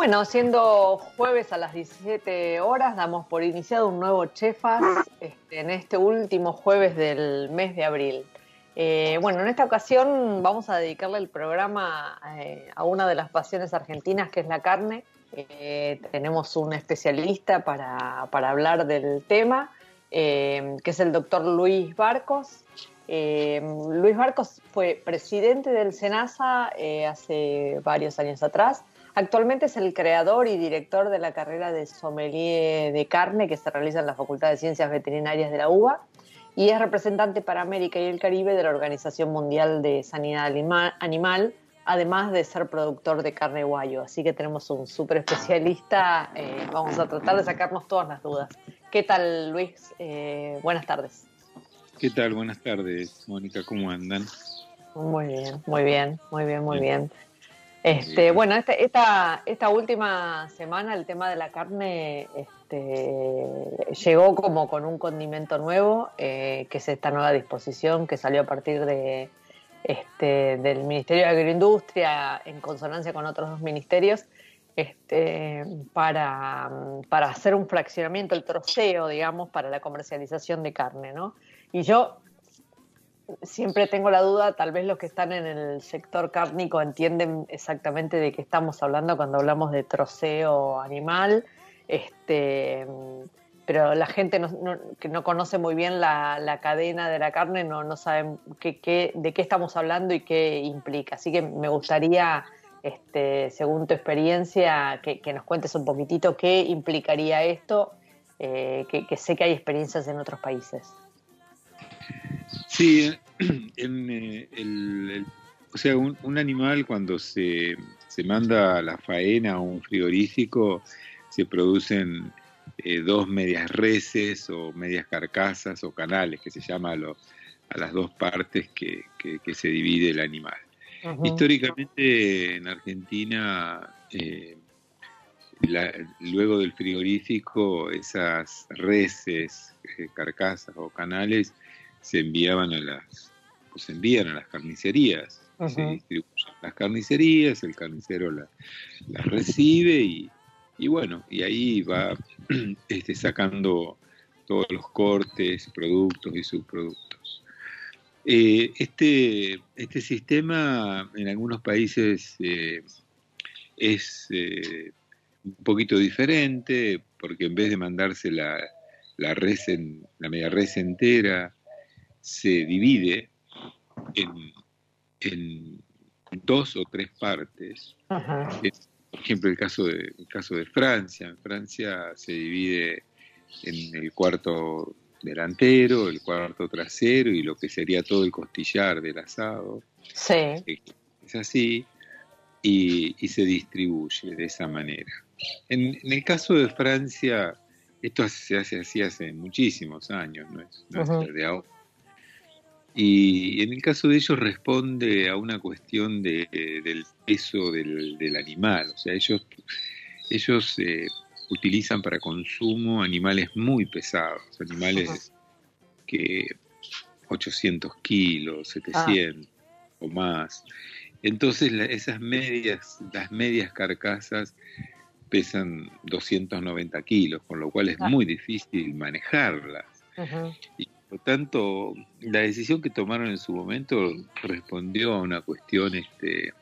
Bueno, siendo jueves a las 17 horas, damos por iniciado un nuevo Chefas este, en este último jueves del mes de abril. Eh, bueno, en esta ocasión vamos a dedicarle el programa eh, a una de las pasiones argentinas, que es la carne. Eh, tenemos un especialista para, hablar del tema, que es el doctor Luis Barcos. Luis Barcos fue presidente del SENASA hace varios años atrás Actualmente es el creador y director de la carrera de sommelier de carne que se realiza en la Facultad de Ciencias Veterinarias de la UBA y es representante para América y el Caribe de la Organización Mundial de Sanidad Animal, además de ser productor de carne guayo. Así que tenemos un súper especialista. Eh, vamos a tratar de sacarnos todas las dudas. ¿Qué tal, Luis? Eh, buenas tardes. ¿Qué tal? Buenas tardes, Mónica. ¿Cómo andan? Muy bien, muy bien, muy bien, muy bien. Este, bueno, este, esta, esta última semana el tema de la carne este, llegó como con un condimento nuevo, eh, que es esta nueva disposición que salió a partir de, este, del Ministerio de Agroindustria en consonancia con otros dos ministerios, este, para, para hacer un fraccionamiento, el troceo, digamos, para la comercialización de carne, ¿no? Y yo siempre tengo la duda, tal vez los que están en el sector cárnico entienden exactamente de qué estamos hablando cuando hablamos de troceo animal, este, pero la gente que no conoce muy bien la, cadena de la carne no, no sabe qué, de qué estamos hablando y qué implica. Así que me gustaría, este, según tu experiencia, que, nos cuentes un poquitito qué implicaría esto, eh, que sé que hay experiencias en otros países. Sí, en, eh, el, o sea, un, animal cuando se, manda a la faena o un frigorífico, se producen eh, dos medias reses o medias carcasas o canales, que se llama a, las dos partes que, se divide el animal. Históricamente en Argentina, eh, luego del frigorífico, esas reses, carcasas o canales se enviaban a las, pues se envían a las carnicerías, se distribuyen las carnicerías, el carnicero las la recibe y, y, bueno, y ahí va este, sacando todos los cortes, productos y subproductos. Eh, este, este sistema en algunos países eh, es eh, un poquito diferente, porque en vez de mandarse la, la, res en, la media res entera, se divide en, dos o tres partes. por ejemplo, el caso, de, el caso de Francia. En Francia se divide en el cuarto delantero, el cuarto trasero y lo que sería todo el costillar del asado. Sí. Es así y, se distribuye de esa manera. En, el caso de Francia, esto se hace así hace muchísimos años, no es, no es de ahora. Y en el caso de ellos responde a una cuestión de, del peso del, animal. O sea, ellos, ellos eh, utilizan para consumo animales muy pesados, animales que 800 kilos, 700 o más. Entonces esas medias, las medias carcasas pesan 290 kilos, con lo cual es muy difícil manejarlas. Lo tanto, la decisión que tomaron en su momento respondió a una cuestión este,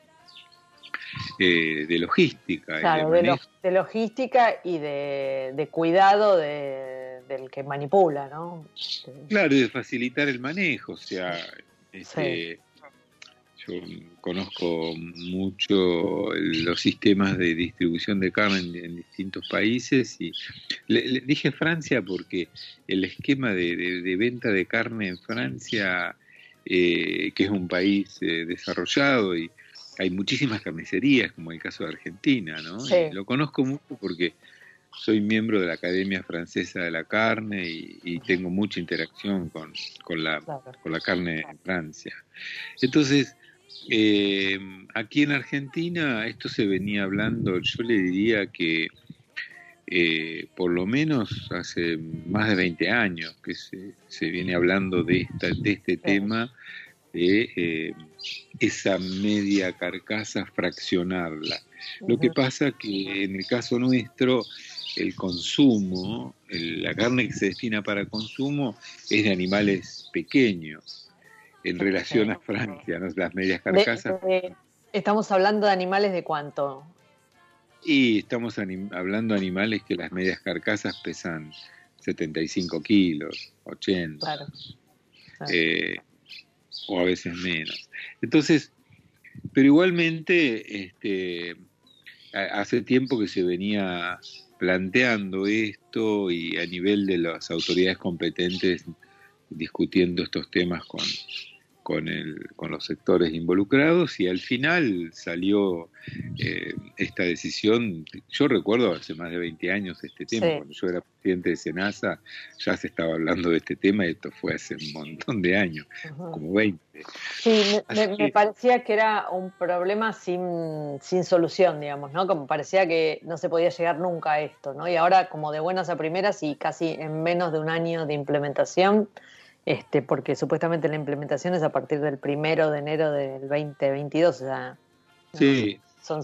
eh, de logística. Claro, de, logística y de, cuidado del que manipula, ¿no? Claro, y de facilitar el manejo, o sea, este, yo conozco mucho los sistemas de distribución de carne en, distintos países y le, dije Francia porque el esquema de, venta de carne en Francia, eh, que es un país eh, desarrollado y hay muchísimas carnicerías, como el caso de Argentina, ¿no? lo conozco mucho porque soy miembro de la Academia Francesa de la Carne y, tengo mucha interacción con, con, la, con la carne en Francia. Entonces, eh, aquí en Argentina esto se venía hablando, yo le diría que eh, por lo menos hace más de 20 años que se, viene hablando de, esta, de este tema, de eh, esa media carcasa fraccionarla. Lo que pasa que en el caso nuestro, el consumo, la carne que se destina para consumo es de animales pequeños en relación a Francia, ¿no? las medias carcasas. estamos hablando de animales de cuánto? Y estamos hablando de animales que las medias carcasas pesan 75 kilos, 80. Claro. Eh, o a veces menos. Entonces, pero igualmente, este, hace tiempo que se venía planteando esto y a nivel de las autoridades competentes discutiendo estos temas con, con, el, con los sectores involucrados y al final salió eh, esta decisión. Yo recuerdo hace más de 20 años este tema, cuando yo era presidente de Senasa, ya se estaba hablando de este tema y esto fue hace un montón de años, como 20. Sí, me, parecía que era un problema sin, sin solución, digamos, ¿no? Como parecía que no se podía llegar nunca a esto, ¿no? Y ahora como de buenas a primeras y casi en menos de un año de implementación, este, porque supuestamente la implementación es a partir del primero de enero del 2022, o sea, sí, son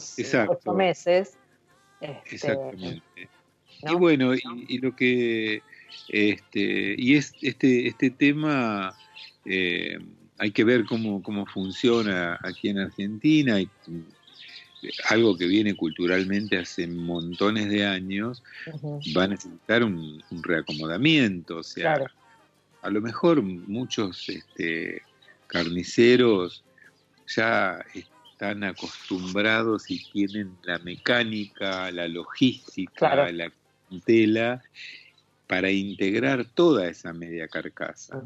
ocho meses. Este, Exactamente. Y bueno, y, lo que este, y es, este, este tema eh, hay que ver cómo, cómo funciona aquí en Argentina, y, algo que viene culturalmente hace montones de años, va a necesitar un, reacomodamiento, o sea, a lo mejor muchos este, carniceros ya están acostumbrados y tienen la mecánica, la logística, la tela para integrar toda esa media carcasa.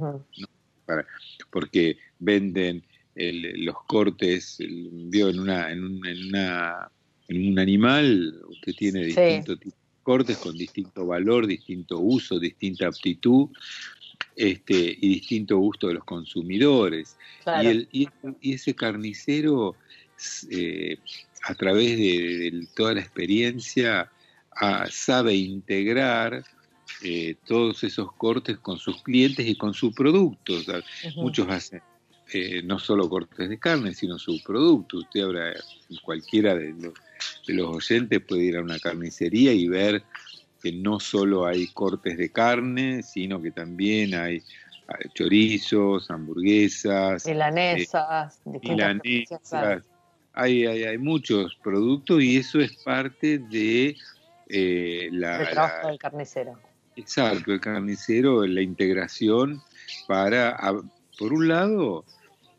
porque venden los cortes, vio en, una, en, un, en, una, en un animal, usted tiene distintos cortes con distinto valor, distinto uso, distinta aptitud este, y distinto gusto de los consumidores. Y, ese carnicero, eh, a través de, toda la experiencia, ah, sabe integrar eh, todos esos cortes con sus clientes y con sus productos. Muchos hacen eh, no solo cortes de carne, sino su producto. Usted habrá, cualquiera de los, de los oyentes puede ir a una carnicería y ver que no solo hay cortes de carne, sino que también hay chorizos, hamburguesas, milanesas, eh, milanesas. Hay, hay, hay, muchos productos y eso es parte de eh, la, el trabajo del carnicero. Exacto, el carnicero, la integración para, por un lado,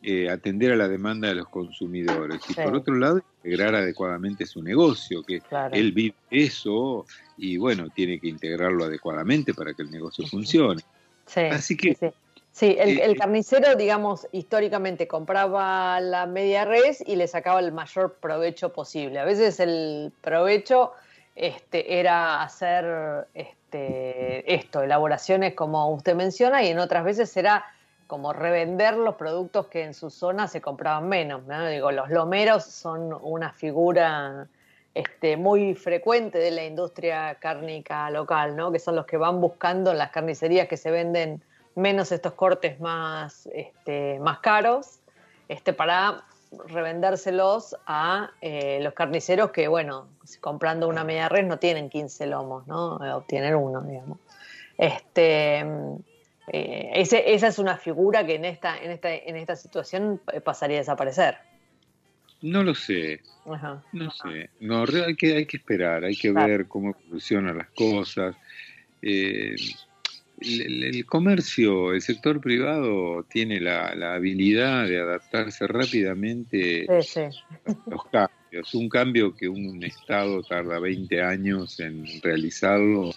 eh, atender a la demanda de los consumidores. Y por otro lado integrar adecuadamente su negocio, que él vive eso y bueno, tiene que integrarlo adecuadamente para que el negocio funcione. Sí, Así que... Sí, el, eh, carnicero, digamos, históricamente compraba la media res y le sacaba el mayor provecho posible. A veces el provecho este, era hacer este, esto, elaboraciones como usted menciona, y en otras veces era como revender los productos que en su zona se compraban menos. Digo, los lomeros son una figura este, muy frecuente de la industria cárnica local, ¿no? que son los que van buscando en las carnicerías que se venden menos estos cortes más, este, más caros, este, para revendérselos a eh, los carniceros que, bueno, comprando una media res no tienen 15 lomos, ¿no? obtienen uno, digamos. Este, eh, esa es una figura que en esta, en esta, en esta situación pasaría a desaparecer. No lo sé. No sé. No, hay que, hay que esperar, hay que ver cómo evolucionan las cosas. Eh, el, comercio, el sector privado tiene la, habilidad de adaptarse rápidamente a los cambios. Un cambio que un Estado tarda 20 años en realizarlo,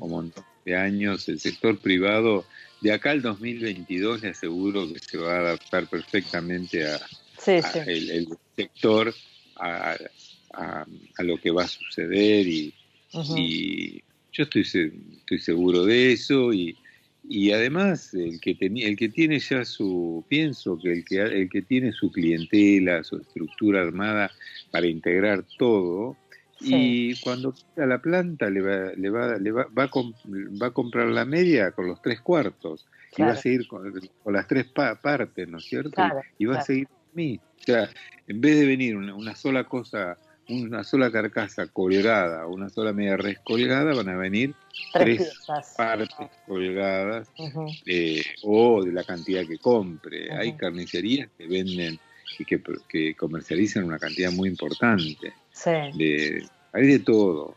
un montón de años. El sector privado, de acá al 2022, le aseguro que se va a adaptar perfectamente a, el, sector, a, lo que va a suceder y yo estoy, estoy seguro de eso y, y además el que, el que tiene ya su, pienso que el que, el que tiene su clientela, su estructura armada para integrar todo, y cuando quita la planta le va, le va, le va, va, a va a comprar la media con los tres cuartos y va a seguir con, las tres partes, ¿no es cierto? y va a seguir mí. O sea, en vez de venir una sola cosa una sola carcasa colgada, una sola media res colgada, van a venir tres, partes colgadas eh, o de la cantidad que compre. Hay carnicerías que venden y que, comercializan una cantidad muy importante. De, hay de todo.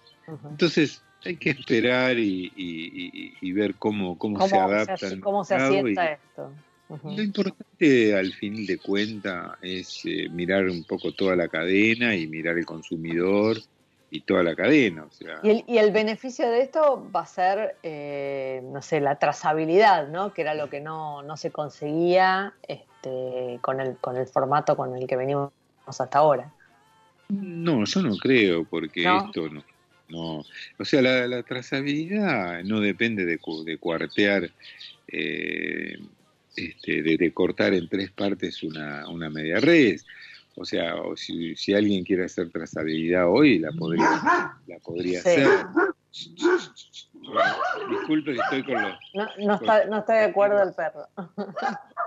Entonces hay que esperar y, ver cómo, cómo, se adapta. cómo se asienta esto. Lo importante al fin de cuenta es eh, mirar un poco toda la cadena y mirar el consumidor y toda la cadena. O sea. y, el, beneficio de esto va a ser, eh, no sé, la trazabilidad, ¿no? Que era lo que no, no se conseguía este, con, el, con el formato con el que venimos hasta ahora. No, yo no creo, porque esto no, no. O sea, la, trazabilidad no depende de, de cuartear. Eh, este, de, cortar en tres partes una, una media red. O sea, o si, si, alguien quiere hacer trazabilidad hoy, la podría, la podría hacer. disculpe que estoy con los... No, no, está, no estoy de acuerdo el perro.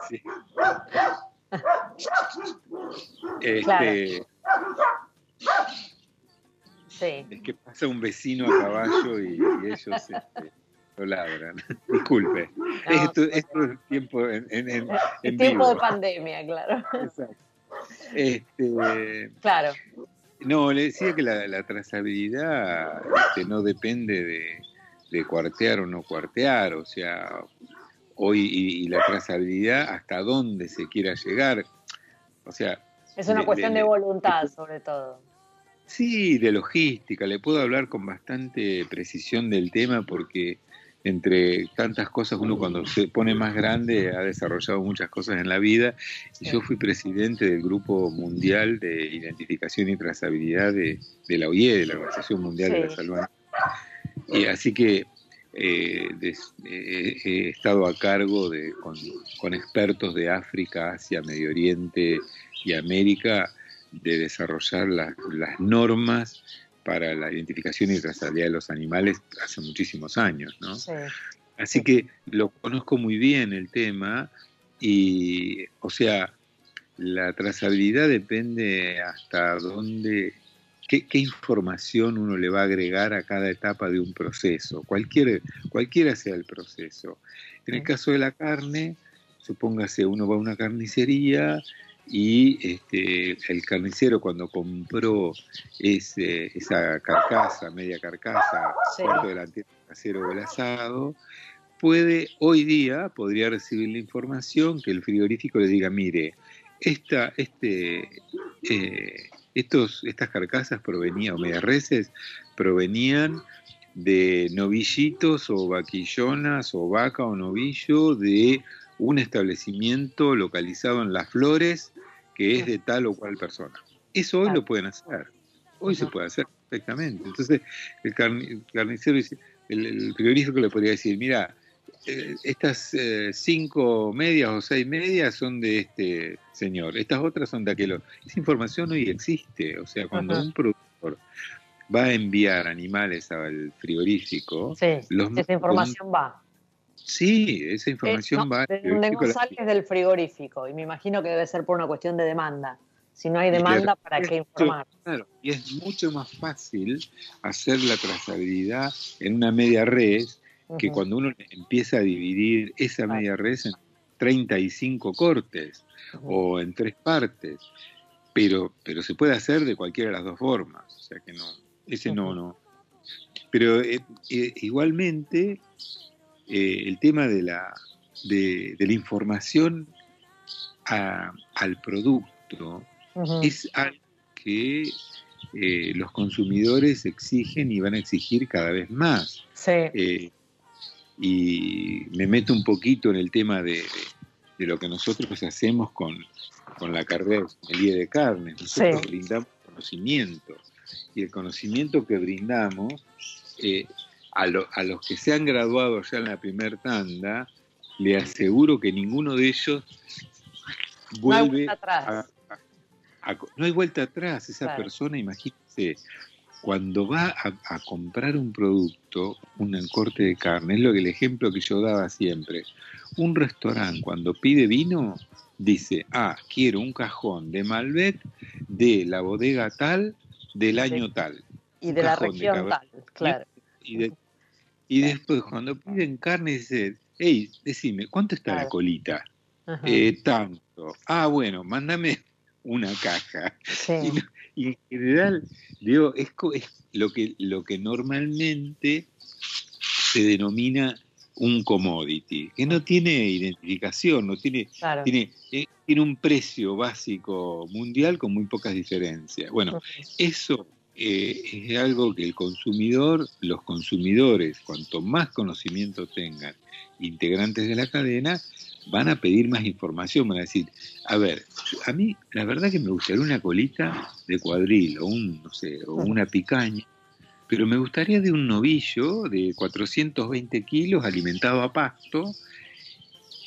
Sí. Este, sí. Es que pasa un vecino a caballo y, ellos... Este, ladran. Disculpe. esto, es tiempo en, en, tiempo de pandemia, claro. Exacto. Este, claro. No, le decía que la, trazabilidad este, no depende de, cuartear o no cuartear, o sea, hoy y, la trazabilidad hasta dónde se quiera llegar, o sea... Es una cuestión de voluntad, sobre todo. Sí, de logística. Le puedo hablar con bastante precisión del tema porque entre tantas cosas, uno cuando se pone más grande ha desarrollado muchas cosas en la vida. Y yo fui presidente del Grupo Mundial de Identificación y Trazabilidad de, la OIE, de la Organización Mundial de la Salud. Y así que eh, he estado a cargo de, con, expertos de África, Asia, Medio Oriente y América de desarrollar las normas para la identificación y trazabilidad de los animales hace muchísimos años, ¿no? Así que lo conozco muy bien el tema y, o sea, la trazabilidad depende hasta dónde, qué, información uno le va a agregar a cada etapa de un proceso, cualquier, cualquiera sea el proceso. En el caso de la carne, supóngase uno va a una carnicería y este, el carnicero cuando compró ese, esa carcasa, media carcasa, cuarto delantero casero o el asado, puede, hoy día, podría recibir la información que el frigorífico le diga, mire, esta, este, eh, estos, estas carcasas provenían, o media reses, provenían de novillitos o vaquillonas o vaca o novillo de un establecimiento localizado en Las Flores que es de tal o cual persona. Eso hoy lo pueden hacer. Hoy se puede hacer perfectamente. Entonces, el, carnicero, el, el frigorífico le podría decir, mira, eh, estas eh, cinco medias o seis medias son de este señor, estas otras son de aquel Esa información hoy existe. O sea, cuando un productor va a enviar animales al frigorífico, esa información va. Sí, esa información va. donde no sales del frigorífico y me imagino que debe ser por una cuestión de demanda. Si no hay demanda, ¿para qué informar? Claro, y es mucho más fácil hacer la trazabilidad en una media red que cuando uno empieza a dividir esa media res en 35 cortes o en tres partes, pero, pero se puede hacer de cualquiera de las dos formas, o sea que no, ese no, no. Pero eh, eh, igualmente eh, el tema de la, de, la información al producto es algo que los consumidores exigen y van a exigir cada vez más. Sí y me meto un poquito en el tema de, lo que nosotros hacemos con, la carrera de de carne. Nosotros brindamos conocimiento y el conocimiento que brindamos eh, a, a, los que se han graduado ya en la primer tanda, le aseguro que ninguno de ellos vuelve no atrás. A, no hay vuelta atrás. Esa persona, imagínense, cuando va a, comprar un producto, un corte de carne, es lo que el ejemplo que yo daba siempre. Un restaurante cuando pide vino dice, ah, quiero un cajón de Malbec de la bodega tal del año tal. Y de la región tal, claro. Y, después cuando piden carne dice, hey, decime, ¿cuánto está la colita? Eh, tanto. Ah, bueno, mándame una caja. Y, en general, digo, es, lo, que, lo que normalmente se denomina un commodity, que no tiene identificación, no tiene, tiene, eh, tiene un precio básico mundial con muy pocas diferencias. Bueno, eso eh, es algo que el consumidor, los consumidores, cuanto más conocimiento tengan integrantes de la cadena, van a pedir más información, van a decir, a ver, a mí la verdad que me gustaría una colita de cuadril o un, no sé, o una picaña, pero me gustaría de un novillo de 420 kilos alimentado a pasto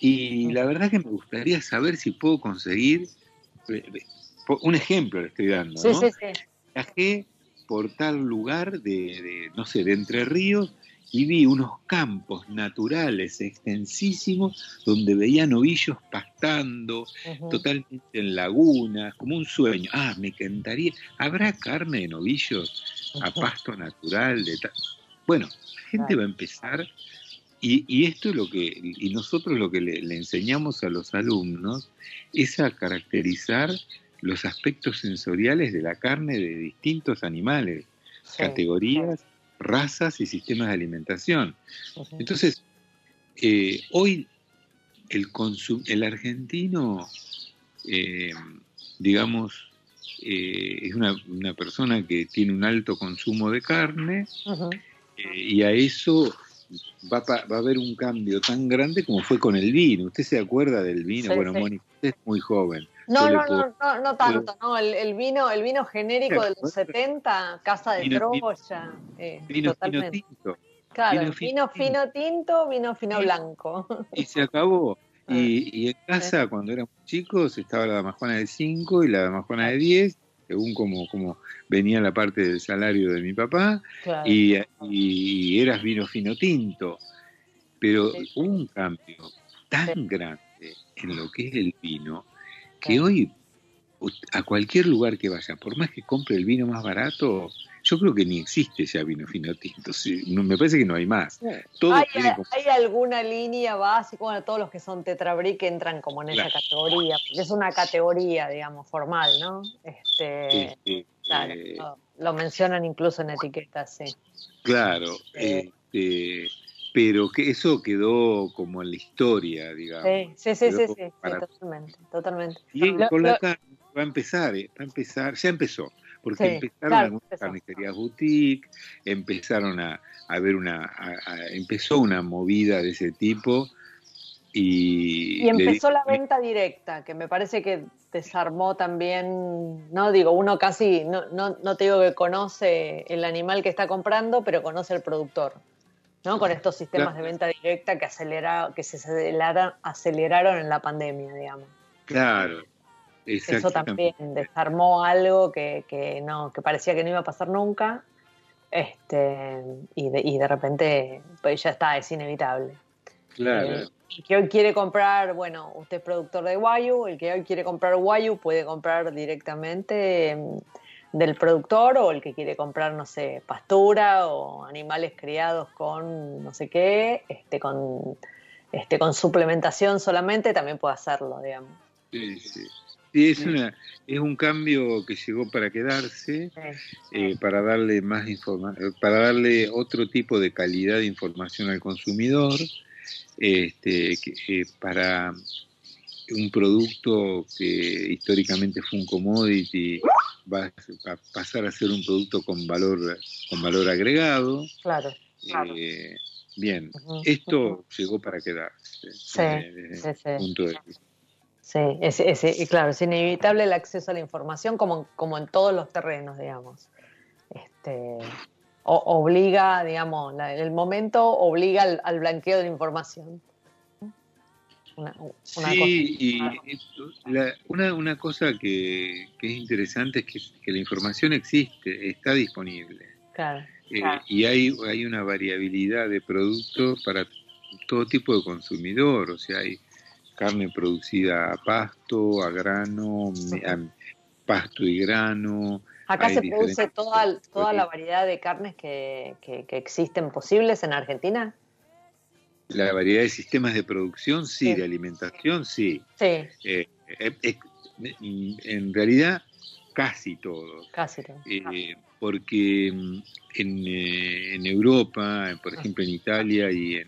y la verdad que me gustaría saber si puedo conseguir, eh, eh, un ejemplo le estoy dando, ¿no? Sí, sí, Viajé por tal lugar de, de, no sé, de Entre Ríos y vi unos campos naturales extensísimos donde veía novillos pastando, totalmente en lagunas, como un sueño. Ah, me encantaría. ¿Habrá carne de novillos a pasto natural? De bueno, la gente va a empezar, y, esto es lo que, y nosotros lo que le, enseñamos a los alumnos es a caracterizar los aspectos sensoriales de la carne de distintos animales, categorías razas y sistemas de alimentación. Entonces, eh, hoy el, el argentino, eh, digamos, eh, es una, persona que tiene un alto consumo de carne y a eso va, va, a haber un cambio tan grande como fue con el vino. ¿Usted se acuerda del vino? bueno, Mónica, usted es muy joven. No, no, no, no, tanto, no, el, vino, el vino genérico de los 70, Casa de Troya, eh, vino totalmente. tinto. Claro, vino, fino tinto, vino fino blanco. Y se acabó. Ah. Y, en casa, cuando éramos chicos, estaba la damajuana de 5 y la damajuana de 10, según como, como venía la parte del salario de mi papá, y, y, eras vino fino tinto. Pero hubo un cambio tan grande en lo que es el vino, que hoy a cualquier lugar que vaya, por más que compre el vino más barato, yo creo que ni existe ya vino fino tinto. me parece que no hay más. ¿Hay, alguna línea básica? Bueno, todos los que son tetrabric entran como en esa categoría, porque es una categoría, digamos, formal, ¿no? Este, claro, eh, lo, mencionan incluso en etiquetas, sí. Claro. Este, pero que eso quedó como en la historia, digamos. Sí, sí, sí, sí, totalmente, totalmente. Y con la carne va a empezar, eh, va a empezar, ya empezó, porque empezaron algunas carnicerías boutique, empezaron a, a ver una, empezó una movida de ese tipo y... Y empezó la venta directa, que me parece que desarmó también, no digo, uno casi, no, no, no te digo que conoce el animal que está comprando, pero conoce el productor. ¿No? Con estos sistemas de venta directa que, acelera, que se aceleraron, aceleraron en la pandemia, digamos. Claro. Eso también desarmó algo que, que, no, que parecía que no iba a pasar nunca. Este, y, de, y de repente pues ya está, es inevitable. Claro. El eh, que hoy quiere comprar, bueno, usted es productor de Wayu, el que hoy quiere comprar Wayu puede comprar directamente del productor o el que quiere comprar, no sé, pastura o animales criados con no sé qué, este, con, este, con suplementación solamente, también puede hacerlo, digamos. Sí, sí. Sí, es, una, es un cambio que llegó para quedarse, eh, para darle más información, para darle otro tipo de calidad de información al consumidor, este, eh, para un producto que históricamente fue un commodity va a pasar a ser un producto con valor con valor agregado. Claro. Eh, bien, esto llegó para quedarse. Sí, sí, sí. Sí, es, claro, es inevitable el acceso a la información como, como en todos los terrenos, digamos. Este, obliga, digamos, el momento obliga al, blanqueo de la información. Sí, y una, una cosa que, es interesante es que, la información existe, está disponible. Claro, eh, Y hay, hay una variabilidad de productos para todo tipo de consumidor, o sea, hay carne producida a pasto, a grano, a pasto y grano. Acá se produce toda, toda la variedad de carnes que, existen posibles en Argentina. La variedad de sistemas de producción, sí, de alimentación, sí. Sí. Eh, eh, en realidad, casi todos. Casi todos. Eh, porque mm, en, en, Europa, por ejemplo en Italia y en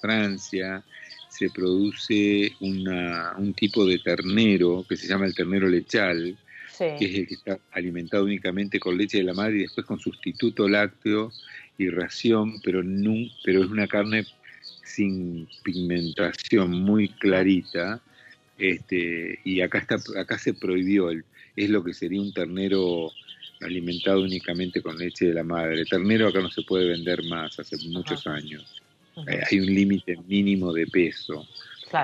Francia, se produce un tipo de ternero que se llama el ternero lechal, que es el que está alimentado únicamente con leche de la madre y después con sustituto lácteo y ración, pero, no, pero es una carne sin pigmentación, muy clarita. Este, y acá está acá se prohibió el, es lo que sería un ternero alimentado únicamente con leche de la madre. El ternero acá no se puede vender más hace muchos años. Eh, hay un límite mínimo de peso.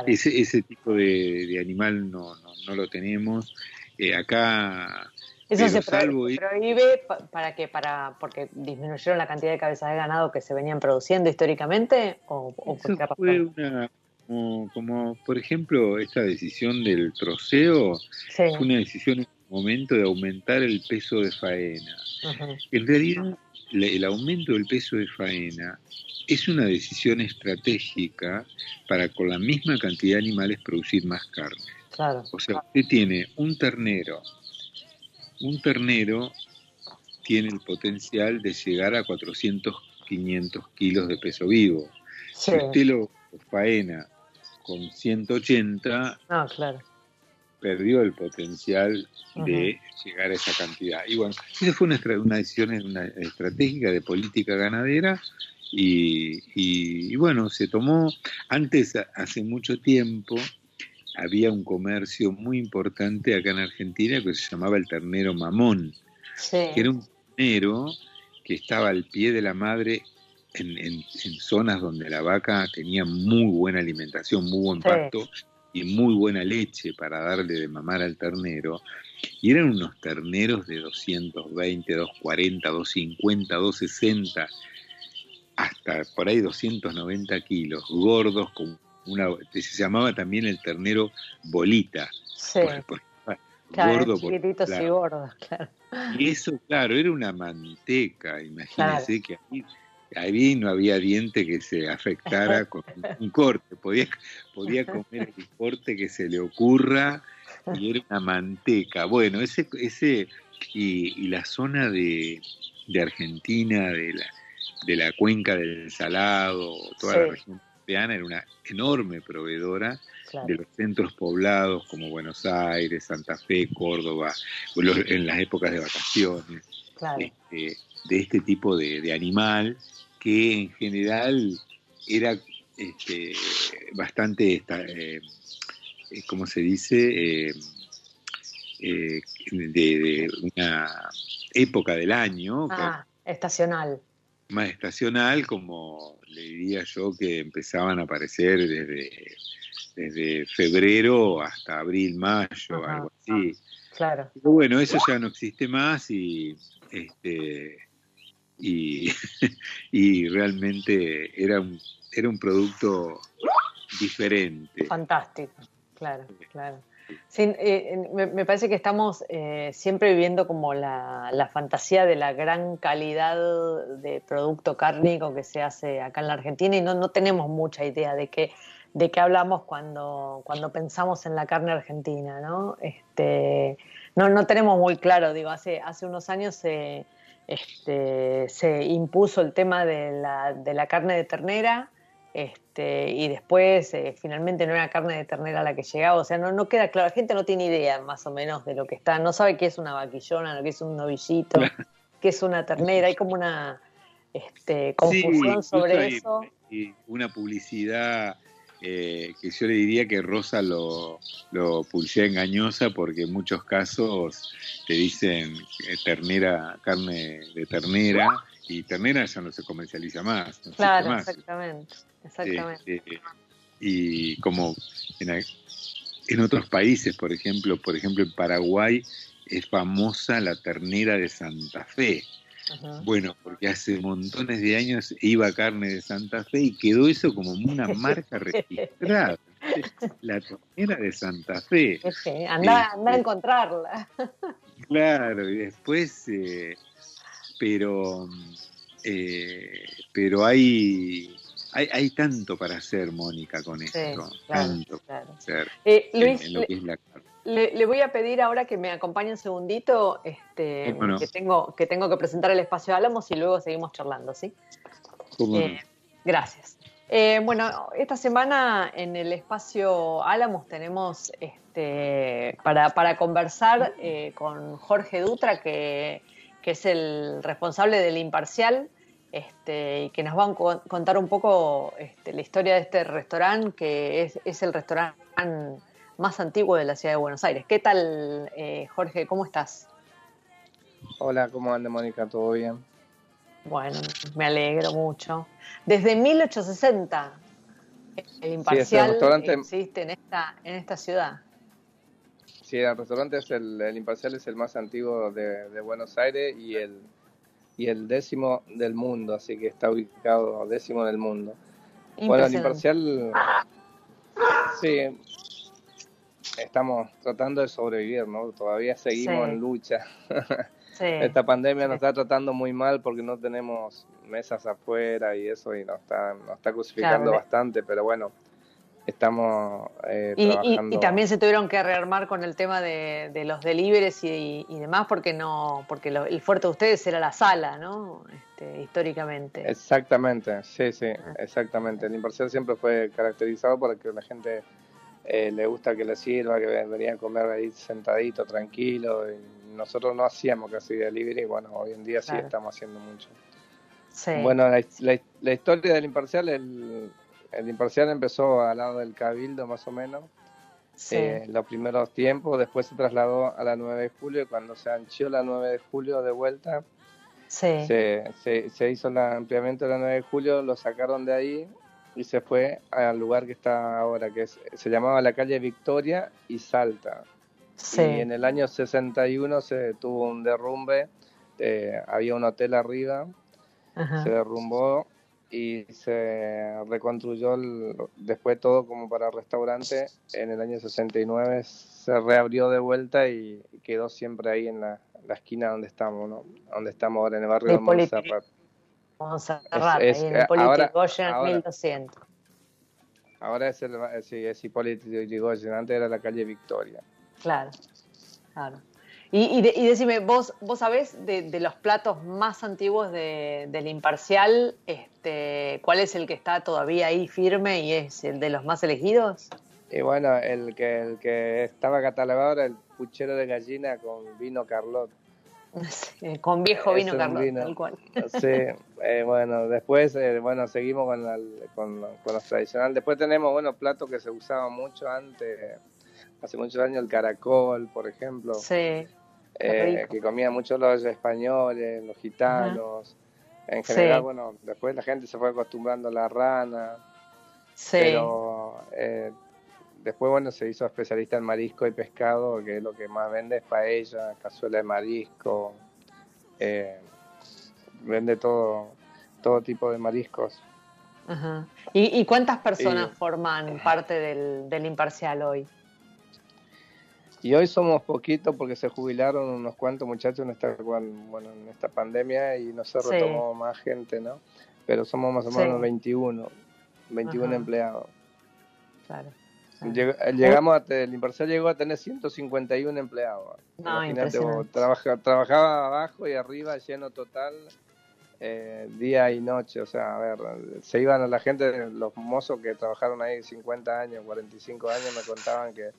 Ese, ese tipo de, animal no, no, lo tenemos. Eh, acá eso se, prohíbe para que para porque disminuyeron la cantidad de cabezas de ganado que se venían produciendo históricamente o, fue una como, por ejemplo esta decisión del troceo fue una decisión en un momento de aumentar el peso de faena. En realidad el aumento del peso de faena es una decisión estratégica para con la misma cantidad de animales producir más carne. Claro. O sea, usted tiene un ternero, un ternero tiene el potencial de llegar a 400, 500 kilos de peso vivo. Si usted lo faena con 180, ah, claro. perdió el potencial de llegar a esa cantidad. Y bueno, esa fue una, una decisión una estratégica de política ganadera y, bueno, se tomó, antes, hace mucho tiempo, había un comercio muy importante acá en Argentina que se llamaba el ternero mamón, que era un ternero que estaba al pie de la madre en, zonas donde la vaca tenía muy buena alimentación, muy buen pasto y muy buena leche para darle de mamar al ternero. Y eran unos terneros de 220, 240, 250, 260 hasta por ahí 290 kilos, gordos, con una, se llamaba también el ternero bolita. Sí. gordo, chiquititos y gordos, claro. Y eso, claro, era una manteca, imagínense que ahí, ahí, no había diente que se afectara con un corte, podía, podía comer el corte que se le ocurra y era una manteca. Bueno, ese, ese y, y la zona de, de Argentina, de la, de la cuenca del Salado, toda la región pampeana, era una enorme proveedora de los centros poblados como Buenos Aires, Santa Fe, Córdoba, en las épocas de vacaciones, este, de este tipo de, animal que en general era este, bastante, eh, eh, ¿cómo se dice? Eh, de, una época del año. Ah, estacional más estacional, como le diría yo, que empezaban a aparecer desde, desde febrero hasta abril, mayo, algo así. Claro. Pero bueno, eso ya no existe más y este y, y realmente era un, era un producto diferente. Fantástico, claro, claro. Eh, me, parece que estamos eh, siempre viviendo como la, fantasía de la gran calidad de producto cárnico que se hace acá en la Argentina y no, no tenemos mucha idea de qué, de qué hablamos cuando, cuando pensamos en la carne argentina, ¿no? Este, no, no tenemos muy claro, digo, hace, hace unos años se, este, se impuso el tema de la, de la carne de ternera este, y después eh, finalmente no era carne de ternera la que llegaba, o sea, no, no queda claro, la gente no tiene idea más o menos de lo que está, no sabe qué es una vaquillona, lo que es un novillito, qué es una ternera, hay como una este, confusión sobre eso. Y una publicidad eh, que yo le diría que Rosa lo, lo engañosa porque en muchos casos te dicen eh, ternera, carne de ternera y ternera ya no se comercializa más. claro, exactamente. Exactamente. Este, y como en, otros países, por ejemplo, por ejemplo en Paraguay es famosa la ternera de Santa Fe. Bueno, porque hace montones de años iba carne de Santa Fe y quedó eso como una marca registrada. La ternera de Santa Fe. Anda, anda a este, encontrarla. Claro, y después, eh, pero, eh, pero hay hay, tanto para hacer, Mónica, con esto. tanto para hacer eh, Luis, le, voy a pedir ahora que me acompañe un segundito, este, que, tengo, que tengo que presentar el espacio Álamos y luego seguimos charlando, ¿sí? Eh, gracias. Eh, bueno, esta semana en el espacio Álamos tenemos este, para, para conversar con Jorge Dutra, que, que es el responsable del Imparcial, este, y que nos van a contar un poco este, la historia de este restaurante, que es, el restaurante más antiguo de la ciudad de Buenos Aires. ¿Qué tal, eh, Jorge? ¿Cómo estás? Hola, ¿cómo anda, Mónica? ¿Todo bien? Bueno, me alegro mucho. Desde 1860, el imparcial existe en esta, en esta ciudad. Sí, el restaurante es el, imparcial es el más antiguo de Buenos Aires y el y el décimo del mundo, así que está ubicado décimo del mundo. Bueno, el imparcial, sí, estamos tratando de sobrevivir, ¿no? Todavía seguimos en lucha. Esta pandemia nos está tratando muy mal porque no tenemos mesas afuera y eso y nos está, nos está crucificando bastante, pero bueno, estamos eh, y, también se tuvieron que rearmar con el tema de, los deliveries y, demás porque no porque el fuerte de ustedes era la sala no este, históricamente. Exactamente sí sí ah. exactamente. El imparcial siempre fue caracterizado por que la gente eh, le gusta que le sirva que venía a comer ahí sentadito tranquilo y nosotros no hacíamos casi delivery y bueno hoy en día sí estamos haciendo mucho. Sí. bueno la, la historia del imparcial el el imparcial empezó al lado del Cabildo más o menos. Eh, los primeros tiempos, después se trasladó a la 9 de julio y cuando se anchó la 9 de julio de vuelta, se, se, hizo el ampliamiento de la 9 de julio, lo sacaron de ahí y se fue al lugar que está ahora, que se llamaba la calle Victoria y Salta. Y en el año 61 se tuvo un derrumbe, eh, había un hotel arriba, se derrumbó y se reconstruyó después todo como para restaurante. En el año 69 se reabrió de vuelta y, quedó siempre ahí en la, esquina donde estamos, ¿no? Donde estamos ahora en el barrio de Montserrat. Montserrat, es, ahí en el ahora, ahora, 1200. Ahora es, el, sí, es Hipólito Yrigoyen, antes era la calle Victoria. Claro, claro. Y, y, decime, vos, vos sabés de, los platos más antiguos de, del imparcial, este, ¿cuál es el que está todavía ahí firme y es el de los más elegidos? Y bueno, el que, el que estaba catalogado era el puchero de gallina con vino Carlot. con viejo vino Carlot, tal cual. Sí, eh, bueno, después, eh, bueno, seguimos con, con, con, los tradicionales. Después tenemos, bueno, platos que se usaban mucho antes, hace muchos años, el caracol, por ejemplo. Sí. Eh, que comían mucho los españoles, los gitanos. En general, bueno, después la gente se fue acostumbrando a la rana. Sí. Pero eh, después, bueno, se hizo especialista en marisco y pescado, que es lo que más vende es paella, cazuela de marisco. Eh, vende todo, todo tipo de mariscos. Ajá. ¿Y, cuántas personas forman parte del, del imparcial hoy? Y hoy somos poquitos porque se jubilaron unos cuantos muchachos en esta, bueno, en esta pandemia y no se retomó más gente, ¿no? Pero somos más o menos 21, 21 empleados. Claro. llegamos a, el Imparcial llegó a tener 151 empleados. No, Imagínate, trabajaba abajo y arriba lleno total, eh, día y noche. O sea, a ver, se iban a la gente, los mozos que trabajaron ahí 50 años, 45 años, me contaban que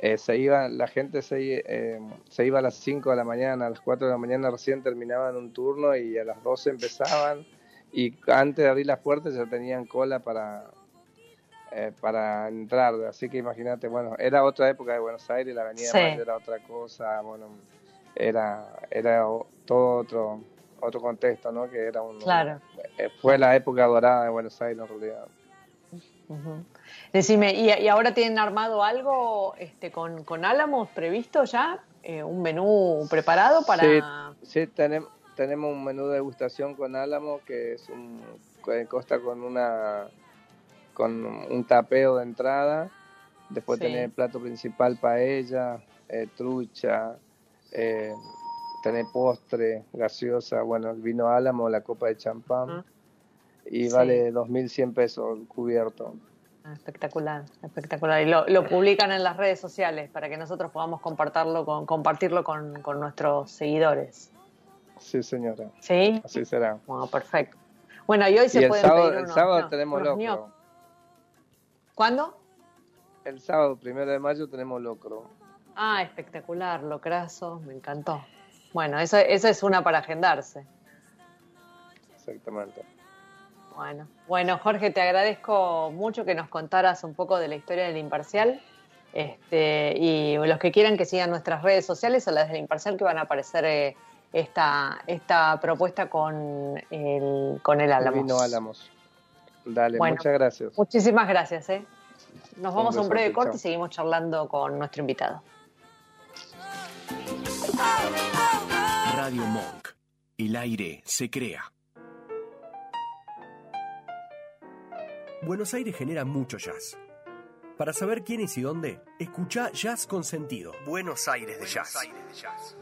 eh, se iba, la gente se, eh, se iba a las 5 de la mañana, a las 4 de la mañana recién terminaban un turno y a las 12 empezaban y antes de abrir las puertas ya tenían cola para, eh, para entrar. Así que imagínate, bueno, era otra época de Buenos Aires, la Avenida Mayo era otra cosa, bueno, era, era todo otro otro contexto, ¿no? Que era un... Claro. fue la época dorada de Buenos Aires en realidad. Decime, ¿y, ahora tienen armado algo este, con, con Álamos previsto ya? Eh, ¿Un menú preparado para...? Sí, tenemos, tenemos un menú de degustación con Álamo que es un que consta con una con un tapeo de entrada después tener el plato principal paella eh, trucha eh, tener postre gaseosa bueno el vino Álamo la copa de champán. Y vale 2.100 pesos el cubierto Ah, espectacular, espectacular. Y lo, publican en las redes sociales para que nosotros podamos compartirlo con, compartirlo con, nuestros seguidores. Sí, señora. ¿Sí? Así será. Bueno, perfecto. Bueno, y hoy se el sábado, El sábado tenemos locro. ¿Cuándo? El sábado, primero de mayo, tenemos locro. Ah, espectacular, locrazo, me encantó. Bueno, eso, eso es una para agendarse. Exactamente. Bueno, bueno, Jorge, te agradezco mucho que nos contaras un poco de la historia del Imparcial. Este, y los que quieran que sigan nuestras redes sociales o las del Imparcial que van a aparecer eh, esta, esta propuesta con el, con el Álamos. Vino Álamos. Dale, muchas gracias. Muchísimas gracias. Eh. Nos vamos a un breve corte y seguimos charlando con nuestro invitado. Radio Monk. El aire se crea. Buenos Aires genera mucho jazz. Para saber quién es y dónde, escucha Jazz con Sentido. Buenos Aires de Jazz.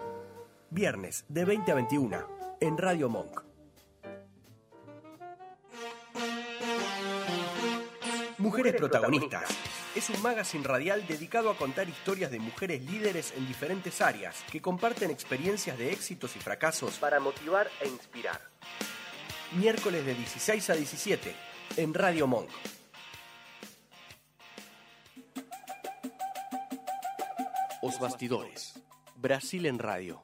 Viernes de 20 a 21 en Radio Monk. Mujeres Protagonistas. Es un magazine radial dedicado a contar historias de mujeres líderes en diferentes áreas que comparten experiencias de éxitos y fracasos para motivar e inspirar. Miércoles de 16 a 17 en Radio Monk. Os Bastidores. Brasil en Radio.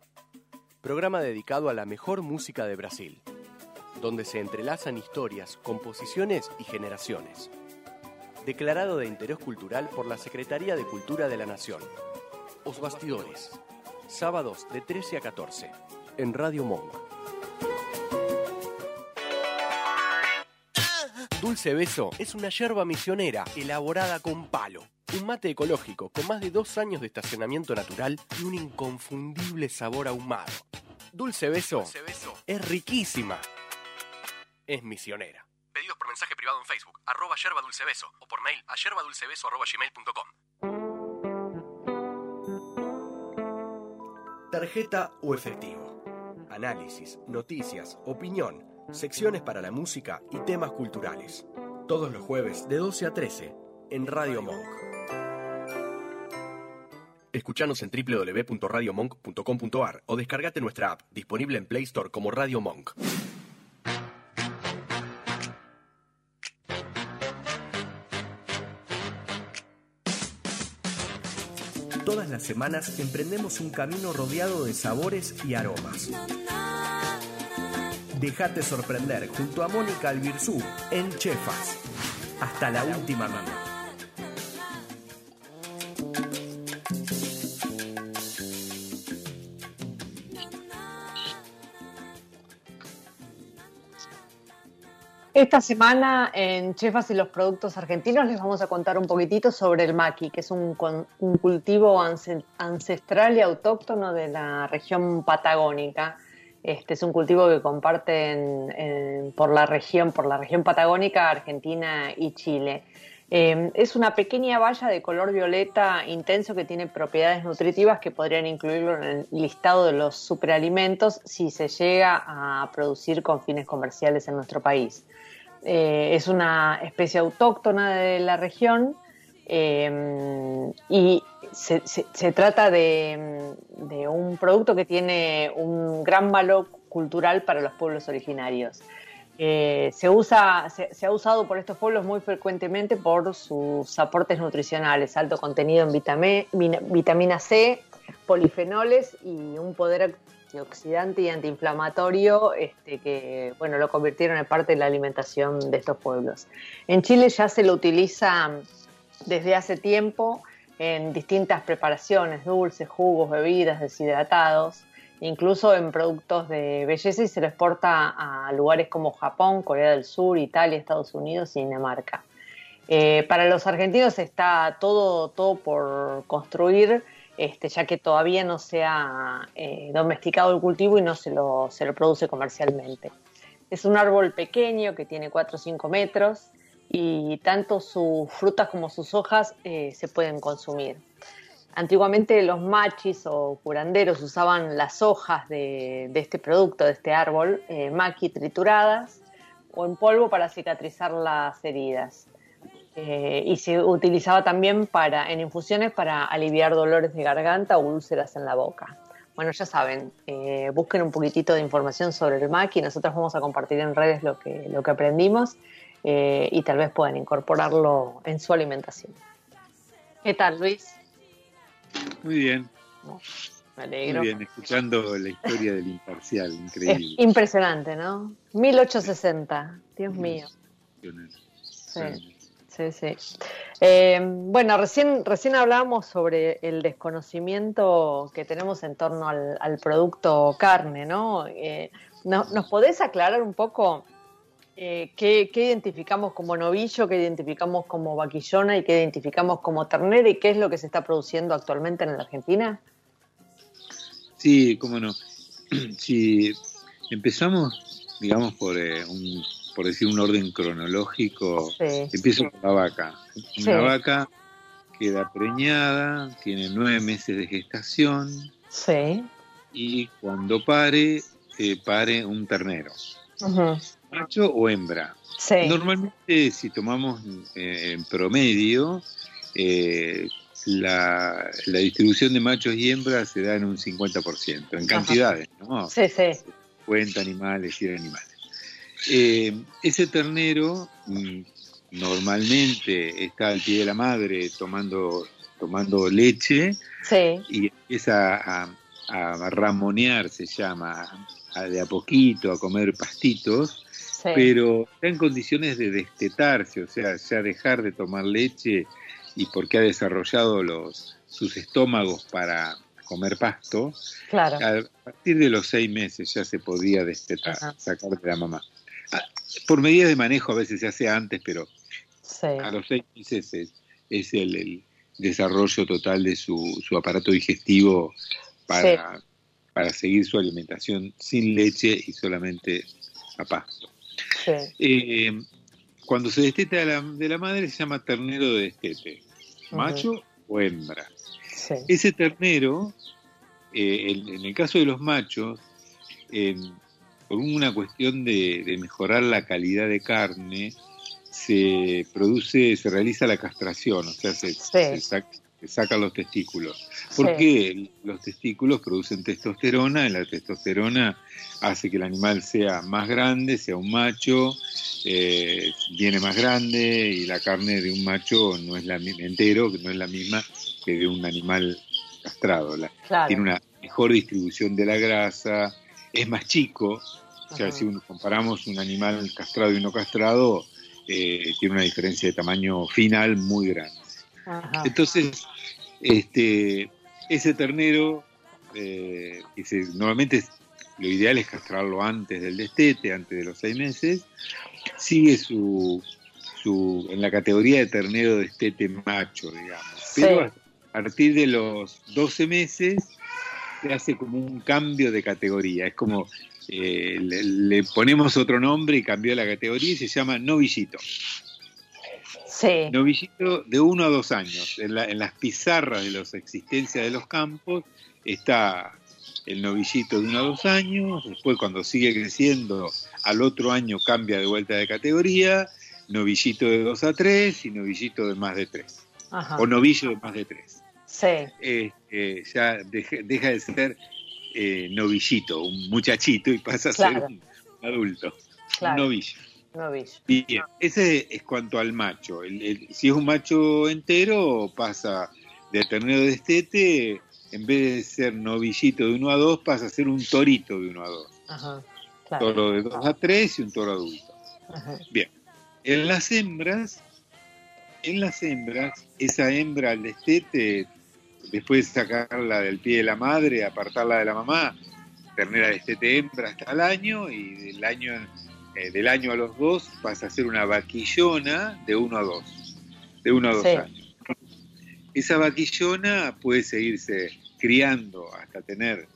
Programa dedicado a la mejor música de Brasil, donde se entrelazan historias, composiciones y generaciones. Declarado de interés cultural por la Secretaría de Cultura de la Nación. Os Bastidores. Sábados de 13 a 14 en Radio Monk. Dulce Beso es una yerba misionera elaborada con palo. Un mate ecológico con más de dos años de estacionamiento natural y un inconfundible sabor ahumado. Dulce Beso, es riquísima. Es misionera. Pedidos por mensaje privado en Facebook, arroba yerba dulce beso, o por mail a yerbadulcebeso arroba gmail.com. Tarjeta o efectivo. Análisis, noticias, opinión secciones para la música y temas culturales. Todos los jueves de 12 a 13 en Radio Monk. Escuchanos en www.radiomonk.com.ar o descargate nuestra app, disponible en Play Store como Radio Monk. Todas las semanas emprendemos un camino rodeado de sabores y aromas Déjate sorprender junto a Mónica Albirzú en Chefas. Hasta la última mano. Esta semana en Chefas y los productos argentinos les vamos a contar un poquitito sobre el maqui, que es un, un cultivo ancestral y autóctono de la región patagónica este es un cultivo que comparten por la región, por la región patagónica, Argentina y Chile. Eh, es una pequeña valla de color violeta intenso que tiene propiedades nutritivas que podrían incluirlo en el listado de los superalimentos si se llega a producir con fines comerciales en nuestro país. Eh, es una especie autóctona de la región eh, y se, trata de, un producto que tiene un gran valor cultural para los pueblos originarios. Eh, se, usa, se, ha usado por estos pueblos muy frecuentemente por sus aportes nutricionales, alto contenido en vitamina C, polifenoles y un poder antioxidante y antiinflamatorio este, que bueno, lo convirtieron en parte de la alimentación de estos pueblos. En Chile ya se lo utiliza desde hace tiempo en distintas preparaciones, dulces, jugos, bebidas, deshidratados, incluso en productos de belleza y se lo exporta a lugares como Japón, Corea del Sur, Italia, Estados Unidos y Dinamarca. Eh, para los argentinos está todo, todo por construir, este, ya que todavía no se ha eh, domesticado el cultivo y no se lo, se lo produce comercialmente. Es un árbol pequeño que tiene 4 o 5 metros, y tanto sus frutas como sus hojas eh, se pueden consumir. Antiguamente los machis o curanderos usaban las hojas de, este producto, de este árbol, eh, maqui trituradas o en polvo para cicatrizar las heridas. Eh, y se utilizaba también para, en infusiones para aliviar dolores de garganta o úlceras en la boca. Bueno, ya saben, busquen un poquitito de información sobre el maqui. Nosotros vamos a compartir en redes lo que aprendimos eh, y tal vez puedan incorporarlo en su alimentación. ¿Qué tal, Luis? Muy bien. me alegro. Muy bien, escuchando la historia del imparcial, increíble. impresionante, ¿no? 1860, Dios mío. Sí. Sí, sí. Eh, bueno, recién, recién hablábamos sobre el desconocimiento que tenemos en torno al, producto carne, ¿no? Eh, ¿Nos podés aclarar un poco eh, ¿qué, identificamos como novillo, qué identificamos como vaquillona y qué identificamos como ternera y qué es lo que se está produciendo actualmente en la Argentina? Sí, cómo no. Si empezamos, digamos, por, eh, un, por decir un orden cronológico, empiezo con la vaca. Una vaca queda preñada, tiene nueve meses de gestación. Sí. Y cuando pare, eh, pare un ternero macho o hembra. Normalmente, si tomamos eh, en promedio, eh, la, distribución de machos y hembras se da en un 50%, en cantidades, ¿no? Sí, sí. 50 animales, 100 animales. Eh, ese ternero mm, normalmente está al pie de la madre tomando, tomando leche y empieza a, a ramonear, se llama, de a poquito, a comer pastitos, pero está en condiciones de destetarse, o sea, ya dejar de tomar leche y porque ha desarrollado los, sus estómagos para comer pasto, claro. a partir de los seis meses ya se podía destetar, sacar de la mamá. Ah, por medidas de manejo a veces se hace antes, pero a los seis meses es, el, desarrollo total de su, su aparato digestivo para, para seguir su alimentación sin leche y solamente a pasto. Eh, cuando se desteta de la, madre se llama ternero de destete, macho o hembra. Ese ternero, eh, en, el caso de los machos, por una cuestión de, mejorar la calidad de carne, se produce, se realiza la castración, o sea, se, sacan los testículos. Porque los testículos producen testosterona, y la testosterona hace que el animal sea más grande, sea un macho, eh, viene más grande y la carne de un macho no es la misma, entero, no es la misma que de un animal castrado. Tiene una mejor distribución de la grasa, es más chico, o sea, si comparamos un animal castrado y no castrado, eh, tiene una diferencia de tamaño final muy grande. Entonces, este, ese ternero, eh, normalmente lo ideal es castrarlo antes del destete, antes de los seis meses, sigue su, su en la categoría de ternero de destete macho, digamos. Pero a partir de los 12 meses se hace como un cambio de categoría, es como eh, le, ponemos otro nombre y cambió la categoría y se llama novillito. Sí. Novillito de uno a dos años. En, la- en las pizarras de las existencias de los campos está el novillito de uno a dos años, después cuando sigue creciendo, al otro año cambia de vuelta de categoría, novillito de dos a tres y novillito de más de tres, Ajá. o novillo de más de tres. Sí. Eh, eh, ya deja, deja de ser eh, novillito, un muchachito, y pasa a ser un adulto, Claro. un novillo. Novillo. Bien, ese es cuanto al macho. El- el- si es un macho entero, pasa de ternero de estete, en vez de ser novillito de 1 a 2, pasa a ser un torito de 1 a 2. Ajá. Claro. Toro de 2 a 3 y un toro adulto. Ajá. En las hembras, en las hembras, esa hembra al destete, después de sacarla del pie de la madre, apartarla de la mamá, ternera de destete hembra hasta el año, y del año, eh, del año a los dos pasa a ser una vaquillona de uno a dos, de uno a dos Sí. años. Esa vaquillona puede seguirse criando hasta tener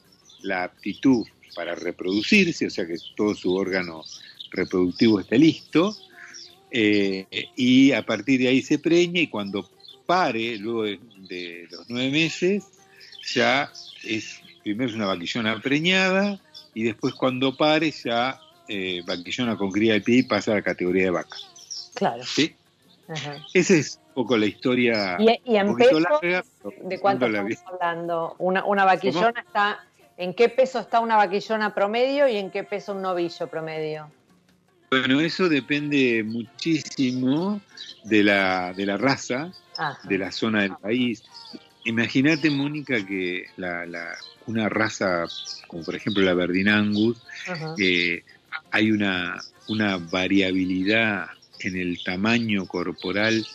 la aptitud para reproducirse, o sea que todo su órgano reproductivo esté listo, eh, y a partir de ahí se preña y cuando pare, luego de, de los nueve meses, ya es, primero es una vaquillona preñada y después cuando pare ya eh, vaquillona con cría de pie y pasa a la categoría de vaca. Claro. ¿sí? Ajá. Esa es un poco la historia Y, y en peso, larga. ¿de cuánto estamos hablando? Una, una vaquillona está. ¿En qué peso está una vaquillona promedio y en qué peso un novillo promedio? Bueno, eso depende muchísimo de la, de la raza, Ajá. de la zona del país. Imagínate, Mónica, que la, la- una raza como por ejemplo la Verdin Angus, Ajá. eh, hay una, una variabilidad en el tamaño corporal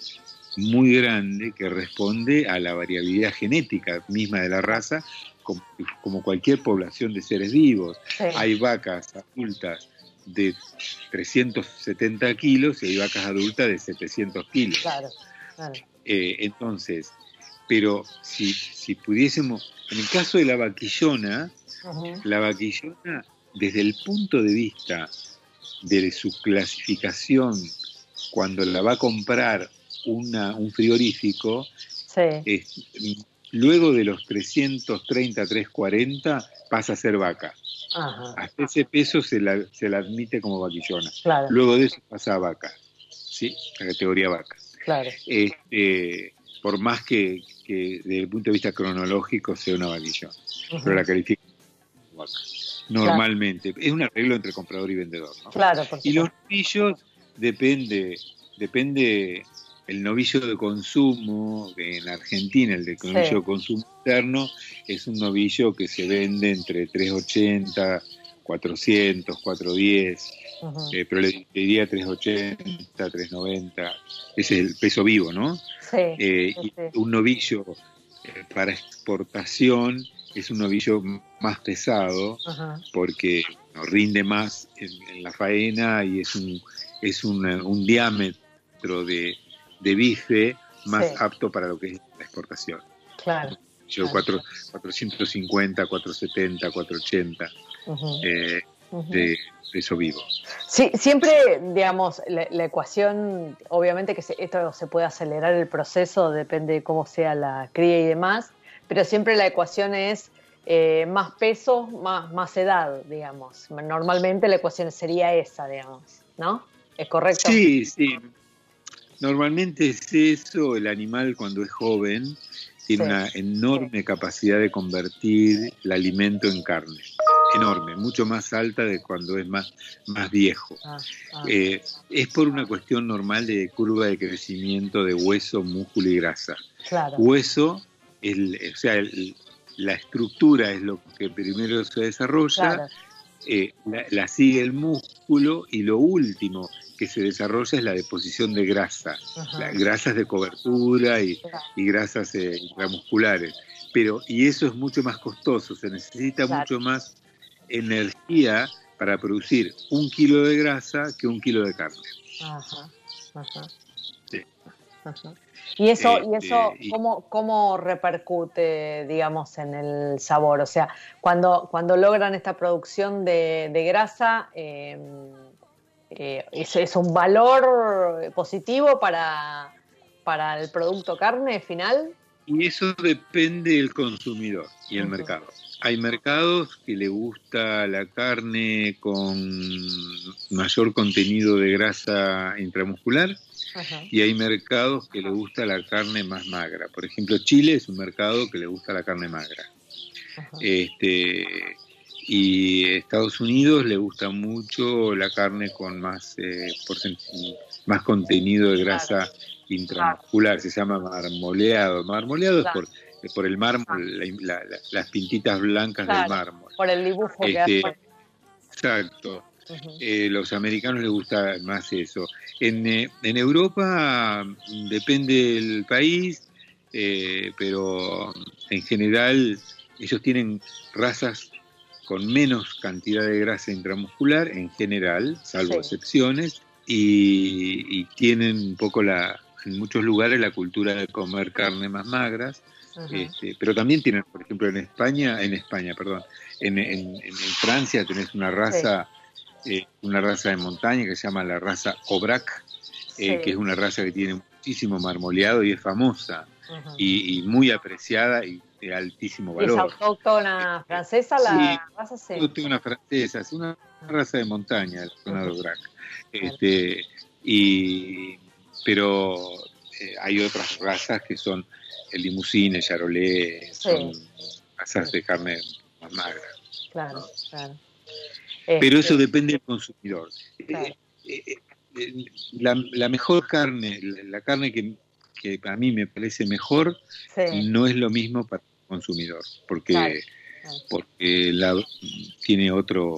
muy grande que responde a la variabilidad genética misma de la raza, como, como cualquier población de seres vivos. Sí. Hay vacas adultas de 370 kilos y hay vacas adultas de 700 kilos. Claro, claro. Eh, entonces, pero si, si pudiésemos, en el caso de la vaquillona, la vaquillona, desde el punto de vista de su clasificación, cuando la va a comprar una, un frigorífico, Sí. es- luego de los 330, 340, pasa a ser vaca. Ajá. Hasta ese peso se la, se la admite como vaquillona. Claro, Luego de eso pasa a vaca, ¿sí? La categoría vaca. claro. Este, por más que, que desde el punto de vista cronológico sea una vaquillona, pero la califica vaca. Normalmente. Es un arreglo entre comprador y vendedor, ¿no? Claro, por Y los novillos depende, depende el novillo de consumo, que en Argentina el de novillo Sí. de consumo interno es un novillo que se vende entre 380, 400, 410, Ujú. eh, pero le diría 380, 390, ese es el peso vivo, ¿no? Sí, Eh, sí, y un novillo eh, para exportación es un novillo más pesado Ajá. porque no, rinde más en, en la faena y es un, es un, un diámetro de, de bife más Sí. apto para lo que es la exportación. Claro. Yo Claro. cuatro- 450, 470, 480 Ujú. eh, Ujú. de peso vivo. Sí, siempre, digamos, la, la ecuación, obviamente que se- esto se puede acelerar el proceso, depende de cómo sea la cría y demás, pero siempre la ecuación es eh, más peso, más, más edad, digamos. Normalmente la ecuación sería esa, digamos, ¿no? ¿Es correcto? Sí, sí. Normalmente es eso, el animal cuando es joven tiene Sí. una enorme capacidad de convertir el alimento en carne. Enorme, mucho más alta de cuando es más, más viejo. Ah, ah, Eh, es por una cuestión normal de curva de crecimiento de hueso, músculo y grasa. claro, Hueso, el- o sea, el- la estructura es lo que primero se desarrolla, claro, eh, la, la sigue el músculo y lo último que se desarrolla es la deposición de grasa, la- grasas de cobertura y, y grasas eh, intramusculares. Pero, y eso es mucho más costoso, se necesita Claro. mucho más energía para producir un kilo de grasa que un kilo de carne. ajá, ajá. Ajá. Y eso, y eso y- ¿cómo, ¿cómo repercute, digamos, en el sabor? O sea, cuando, cuando logran esta producción de, de grasa, eh, eh, es, un valor positivo para, para el producto carne final. Y eso depende del consumidor y el mercado. Hay mercados que le gusta la carne con mayor contenido de grasa intramuscular y hay mercados que le gusta la carne más magra. Por ejemplo, Chile es un mercado que le gusta la carne magra. Este, y Estados Unidos le gusta mucho la carne con más, eh, más contenido de grasa intramuscular, se llama marmoleado. Marmoleado es por, por el mármol, las pintitas blancas del mármol. Por el dibujo que hace. Este, exacto. Eh, los americanos les gusta más eso. En, eh, en Europa depende del país, eh, pero en general ellos tienen razas con menos cantidad de grasa intramuscular, en general, salvo excepciones, y, tienen un poco la, en muchos lugares la cultura de comer carne más magras, este, pero también tienen, por ejemplo, en España, en España, perdón, en, en, Francia tenés una raza eh, una raza de montaña que se llama la raza Aubrac, eh, que es una raza que tiene muchísimo marmoleado y es famosa y, muy apreciada y de altísimo valor. ¿Es autóctona francesa la raza? Sí, autóctona francesa, es una raza de montaña, la zona de Aubrac. Este, y, pero eh, hay otras razas que son el limusine, charolais, son razas de carne más magra. Claro, claro. Pero eso este, depende del consumidor. Eh, eh, eh, la, mejor carne, la carne que, a mí me parece mejor, no es lo mismo para el consumidor, porque, porque la, tiene otro,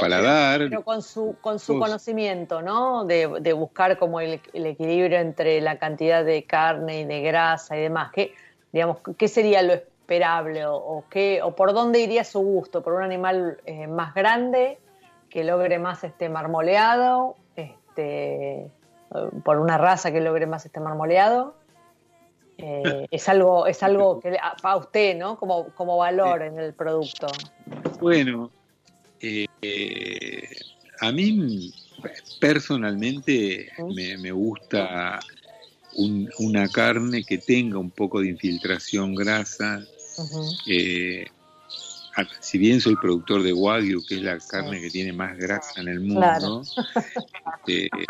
paladar. Pero, con su, con su conocimiento, ¿no? De, buscar como el, equilibrio entre la cantidad de carne y de grasa y demás. ¿Qué, digamos, ¿qué sería lo esperable o, qué, o por dónde iría su gusto? ¿Por un animal eh, más grande que logre más este marmoleado? Este, ¿Por una raza que logre más este marmoleado? Eh, es algo es algo que para usted, ¿no? Como, como valor en el producto. Bueno, eh, a mí personalmente me, me gusta una carne que tenga un poco de infiltración grasa, eh, si bien soy productor de Wagyu, que es la carne que tiene más grasa en el mundo, este, eh,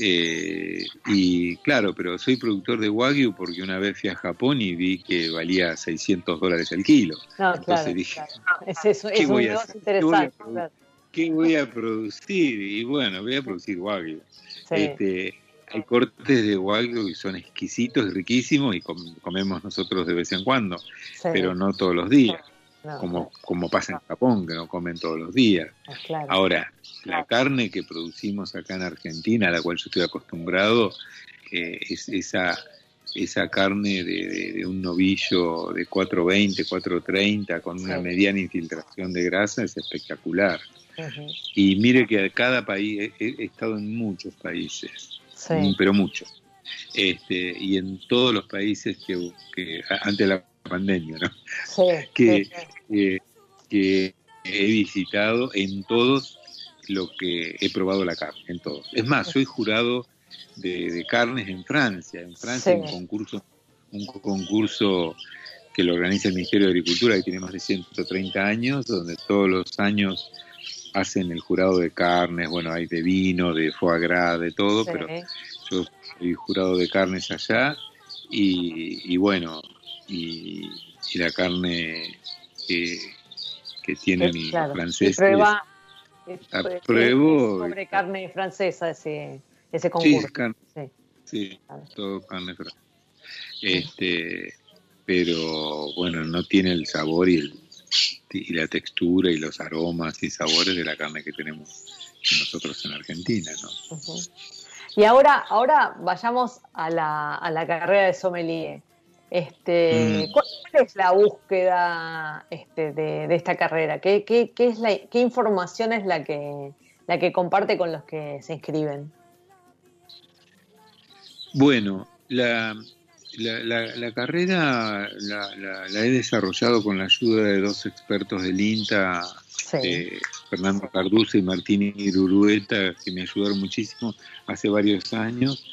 y claro, pero soy productor de Wagyu porque una vez fui a Japón y vi que valía 600 dólares el kilo. Entonces dije, ¿qué, voy a ¿qué, voy a producir? Y bueno, voy a producir Wagyu. Este, hay cortes de Wagyu que son exquisitos y riquísimos y comemos nosotros de vez en cuando, pero no todos los días, como, como pasa en Japón, que no comen todos los días. Ah, Ahora, la carne que producimos acá en Argentina, a la cual yo estoy acostumbrado, eh, es esa, esa carne de, un novillo de 420, 430, con una mediana infiltración de grasa, es espectacular. Y mire que cada país, he estado en muchos países, pero mucho. Este, y en todos los países que, que antes de la pandemia, ¿no? que, que, he visitado, en todos lo que he probado la carne, en todos. Es más, soy jurado de, carnes en Francia. En Francia un concurso, un concurso que lo organiza el Ministerio de Agricultura, que tiene más de 130 años, donde todos los años hacen el jurado de carnes, bueno, hay de vino, de foie gras, de todo, pero yo soy jurado de carnes allá y, bueno, y, la carne que, que tienen los franceses. Prueba, sobre carne francesa ese, ese concurso. Sí, sí. todo carne francesa. Este, pero bueno, no tiene el sabor y el, y la textura y los aromas y sabores de la carne que tenemos nosotros en Argentina, ¿no? Y ahora, ahora vayamos a la, a la carrera de sommelier. Este, mm. ¿Cuál es la búsqueda este, de, esta carrera? ¿Qué, qué, qué es la, ¿Qué información es la que, la que comparte con los que se inscriben? Bueno, la, la, la, carrera la, he desarrollado con la ayuda de dos expertos del INTA de, Fernando Carduce y Martín Irurueta, que me ayudaron muchísimo hace varios años.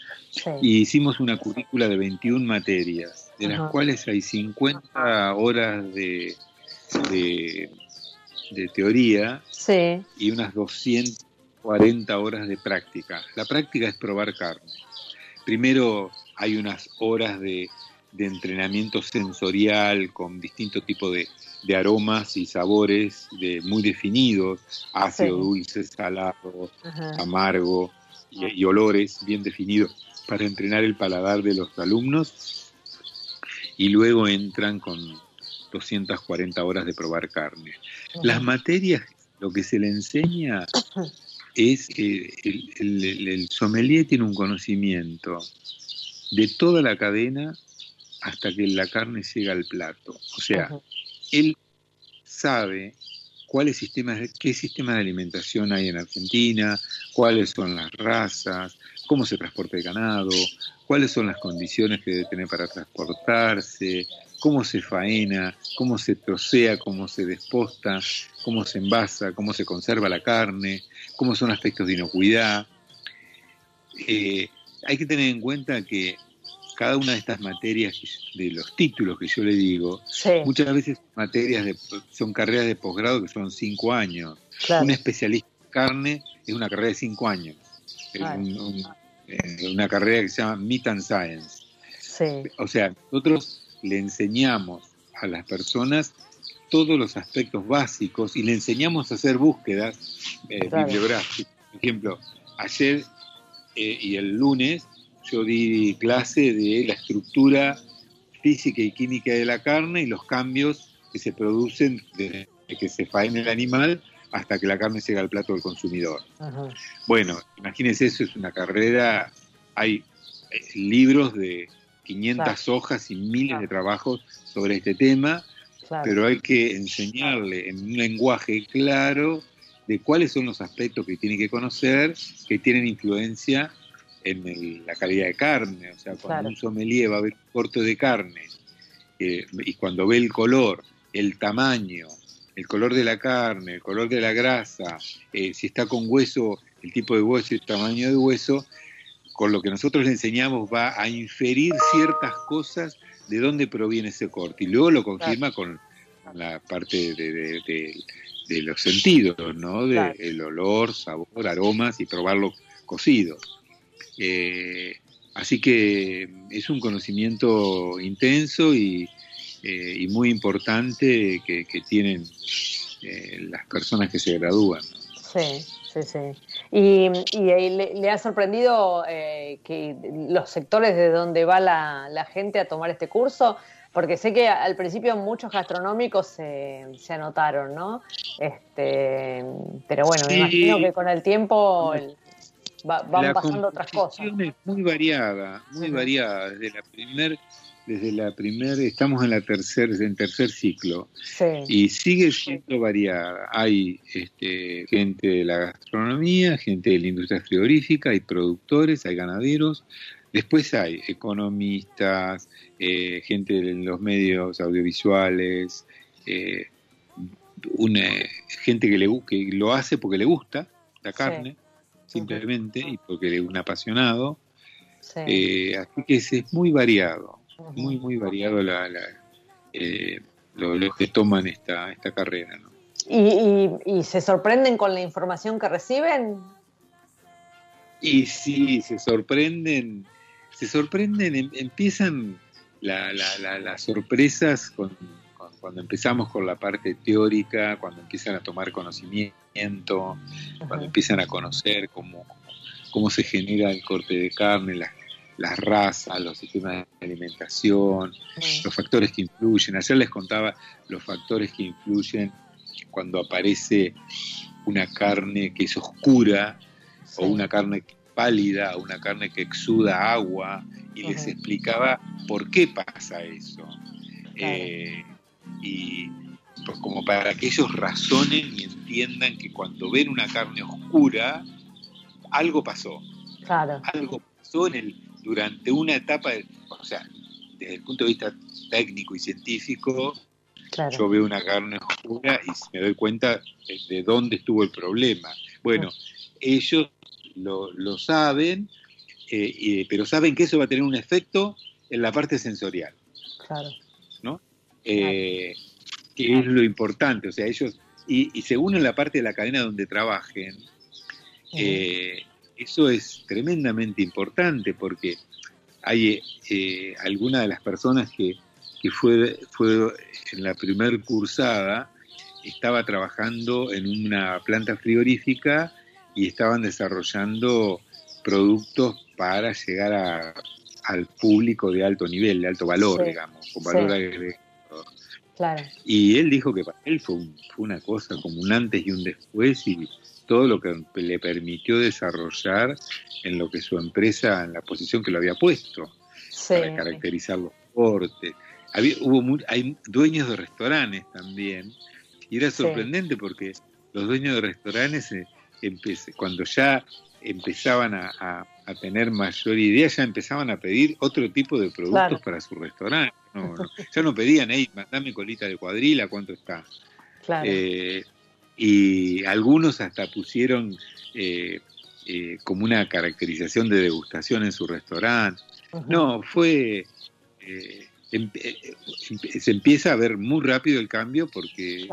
Y hicimos una currícula de 21 materias, de las cuales hay 50 horas de, de, teoría y unas 240 horas de práctica. La práctica es probar carne. Primero hay unas horas de, entrenamiento sensorial con distintos tipos de, aromas y sabores de, muy definidos, ácido, dulce, salado, amargo y, olores bien definidos para entrenar el paladar de los alumnos y luego entran con 240 horas de probar carne. Las materias, lo que se le enseña es que el, sommelier tiene un conocimiento de toda la cadena hasta que la carne llega al plato. O sea, él sabe cuáles sistemas, qué sistemas de alimentación hay en Argentina, cuáles son las razas, cómo se transporta el ganado, cuáles son las condiciones que debe tener para transportarse, cómo se faena, cómo se trocea, cómo se desposta, cómo se envasa, cómo se conserva la carne, cómo son aspectos de inocuidad. Eh, hay que tener en cuenta que cada una de estas materias, de los títulos que yo le digo, muchas veces materias de, son carreras de posgrado que son cinco años. Un especialista en carne es una carrera de cinco años. Una carrera que se llama Meat and Science. O sea, nosotros le enseñamos a las personas todos los aspectos básicos y le enseñamos a hacer búsquedas eh, bibliográficas. Por ejemplo, ayer eh, y el lunes yo di clase de la estructura física y química de la carne y los cambios que se producen desde que se faena el animal hasta que la carne llega al plato del consumidor. Bueno, imagínense, eso es una carrera, hay eh, libros de 500 hojas y miles de trabajos sobre este tema, pero hay que enseñarle en un lenguaje claro de cuáles son los aspectos que tiene que conocer que tienen influencia en la calidad de carne. O sea, cuando un sommelier va a ver un corte de carne eh, y cuando ve el color, el tamaño, el color de la carne, el color de la grasa, eh, si está con hueso, el tipo de hueso y el tamaño de hueso, con lo que nosotros le enseñamos va a inferir ciertas cosas de dónde proviene ese corte y luego lo confirma con la parte de, los sentidos, ¿no? De el olor, sabor, aromas y probarlo cocido. Eh, así que es un conocimiento intenso y, eh, muy importante que, tienen eh, las personas que se gradúan. Sí, sí, sí. ¿Y, le, ha sorprendido eh, que los sectores de donde va la, gente a tomar este curso? Porque sé que al principio muchos gastronómicos se, anotaron, ¿no? Este, pero bueno, me imagino que con el tiempo van pasando otras cosas. Es muy variada, muy variada. Desde la primer desde la primera, estamos en la tercer, en tercer ciclo. Y sigue siendo variada. Hay este, gente de la gastronomía, gente de la industria frigorífica, hay productores, hay ganaderos, después hay economistas, eh, gente de los medios audiovisuales, eh, una, gente que, le, que lo hace porque le gusta la carne, simplemente, y porque es un apasionado. Eh, así que es muy variado muy, muy variado la, eh, los que toman esta, esta carrera. ¿no? ¿Y, se sorprenden con la información que reciben? Y sí, se sorprenden, se sorprenden, em, empiezan las sorpresas con, cuando empezamos con la parte teórica, cuando empiezan a tomar conocimiento, cuando empiezan a conocer cómo, cómo se genera el corte de carne, las las razas, los sistemas de alimentación, los factores que influyen. Ayer les contaba los factores que influyen cuando aparece una carne que es oscura o una carne pálida o una carne que exuda agua y les explicaba por qué pasa eso. Eh, y pues como para que ellos razonen y entiendan que cuando ven una carne oscura, algo pasó. Algo pasó en el, durante una etapa, o sea, desde el punto de vista técnico y científico, yo veo una carne oscura y me doy cuenta de, dónde estuvo el problema. Bueno, ellos lo, saben, eh, pero saben que eso va a tener un efecto en la parte sensorial. Claro. ¿No? Eh, que es lo importante, o sea, ellos, y, según en la parte de la cadena donde trabajen, eh, eso es tremendamente importante porque hay eh, alguna de las personas que, que fue, fue en la primer cursada, estaba trabajando en una planta frigorífica y estaban desarrollando productos para llegar al público de alto nivel, de alto valor, digamos, con valor agregado. Y él dijo que para él fue, fue, una cosa como un antes y un después y todo lo que le permitió desarrollar en lo que su empresa, en la posición que lo había puesto, para caracterizar los cortes. Había, hubo hay dueños de restaurantes también, y era sorprendente porque los dueños de restaurantes, eh, cuando ya empezaban a, tener mayor idea, ya empezaban a pedir otro tipo de productos para su restaurante. ya no pedían, hey, mandame colita de cuadrila, ¿cuánto está? Eh, y algunos hasta pusieron eh, eh, como una caracterización de degustación en su restaurante. No, fue... Em, se empieza a ver muy rápido el cambio porque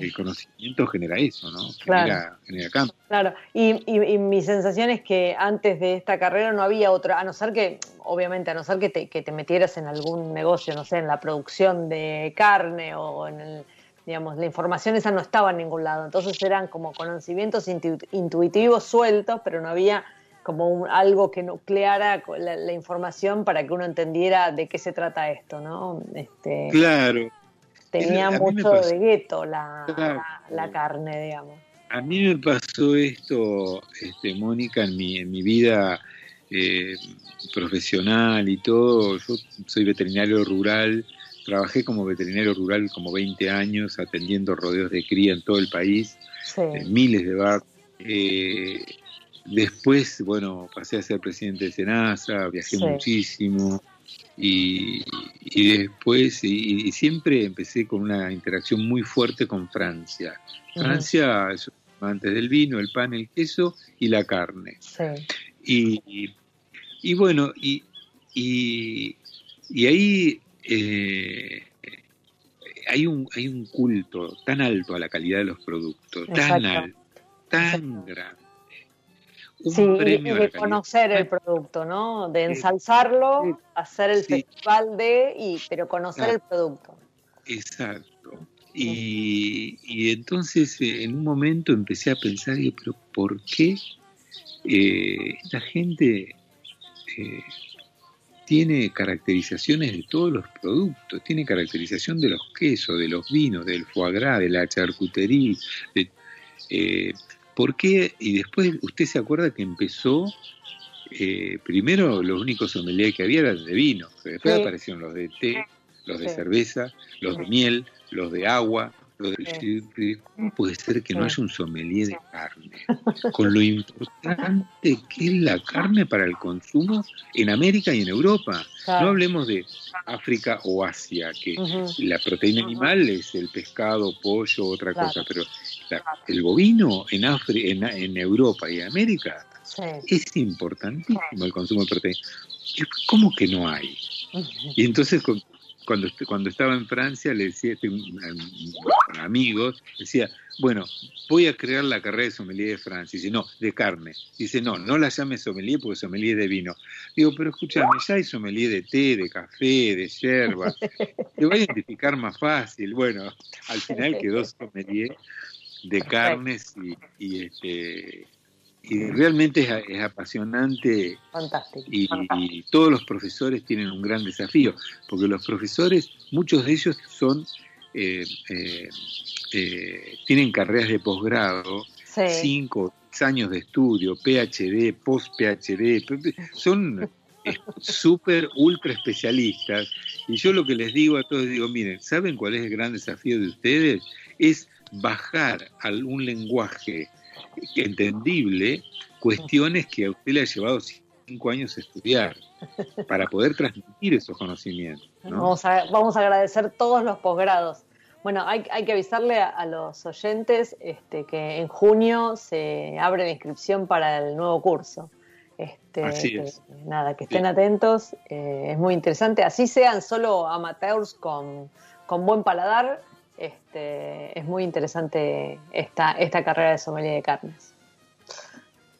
el conocimiento genera eso, ¿no? Genera, genera cambio. Claro, y, y, mi sensación es que antes de esta carrera no había otra, a no ser que, obviamente, a no ser que te, que te metieras en algún negocio, no sé, en la producción de carne o en el, digamos, la información esa no estaba en ningún lado. Entonces eran como conocimientos intuitivos sueltos, pero no había como algo que nucleara la, información para que uno entendiera de qué se trata esto, ¿no? Este, claro, tenía mucho de gueto la, la, carne, digamos. A mí me pasó esto, este, Mónica, en mi, en mi vida eh, profesional y todo. Yo soy veterinario rural, trabajé como veterinario rural como 20 años, atendiendo rodeos de cría en todo el país, miles de vacas. Eh, después, bueno, pasé a ser presidente de Senasa, viajé muchísimo, y, después, y, siempre empecé con una interacción muy fuerte con Francia. Francia es antes del vino, el pan, el queso y la carne. Y, y, bueno, y, y, ahí eh, hay, un, hay un culto tan alto a la calidad de los productos, tan alto, tan grande. Sí, y de conocer el producto, ¿no? De ensalzarlo, hacer el festival de, y, pero conocer el producto. Exacto. Y, y, entonces eh, en un momento empecé a pensar, pero ¿por qué eh, esta gente eh, tiene caracterizaciones de todos los productos? Tiene caracterización de los quesos, de los vinos, del foie gras, de la charcutería, de, ¿Por qué? Y después, ¿usted se acuerda que empezó? Eh, primero, los únicos sommeliers que había eran de vino, después aparecieron los de té, los de cerveza, los de miel, los de agua. De... ¿Cómo puede ser que no haya un sommelier de carne? Con lo importante que es la carne para el consumo en América y en Europa. No hablemos de África o Asia, que la proteína animal es el pescado, pollo, otra cosa, pero el bovino en, en, Europa y América es importantísimo el consumo de proteína. ¿Cómo que no hay? Y entonces cuando, cuando estaba en Francia le decía este, a amigos, decía, bueno, voy a crear la carrera de sommelier de Francia. Dice, no, de carne. Dice, no, no la llame sommelier porque sommelier de vino. Digo, pero escúchame, ya hay sommelier de té, de café, de yerba. Te voy a identificar más fácil. Bueno, al final quedó sommelier de carnes y, este y realmente es, apasionante Fantástico. Y, todos los profesores tienen un gran desafío porque los profesores muchos de ellos son eh, eh, eh, tienen carreras de posgrado cinco años de estudio PhD post PhD son súper ultra especialistas y yo lo que les digo a todos digo miren saben cuál es el gran desafío de ustedes es bajar a un lenguaje entendible cuestiones que a usted le ha llevado cinco años estudiar para poder transmitir esos conocimientos. Vamos, a, vamos a agradecer todos los posgrados Bueno, hay, hay que avisarle a, los oyentes este, que en junio se abre la inscripción para el nuevo curso. Este, Así es. nada, que estén atentos, eh, es muy interesante. Así sean solo amateurs con, con buen paladar, este, es muy interesante esta, esta carrera de sommelier de carnes.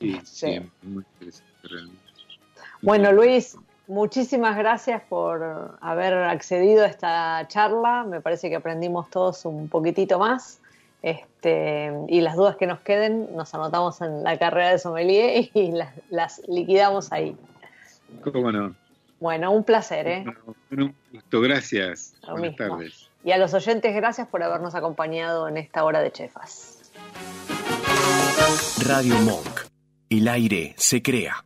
Sí, sí, muy interesante realmente. Bueno, Luis, muchísimas gracias por haber accedido a esta charla. Me parece que aprendimos todos un poquitito más. Este, y las dudas que nos queden nos anotamos en la carrera de sommelier y las, las liquidamos ahí. ¿Cómo no? Bueno, un placer, ¿eh? un gusto, gracias. Buenas tardes. Y a los oyentes, gracias por habernos acompañado en esta hora de chefas. Radio Monk. El aire se crea.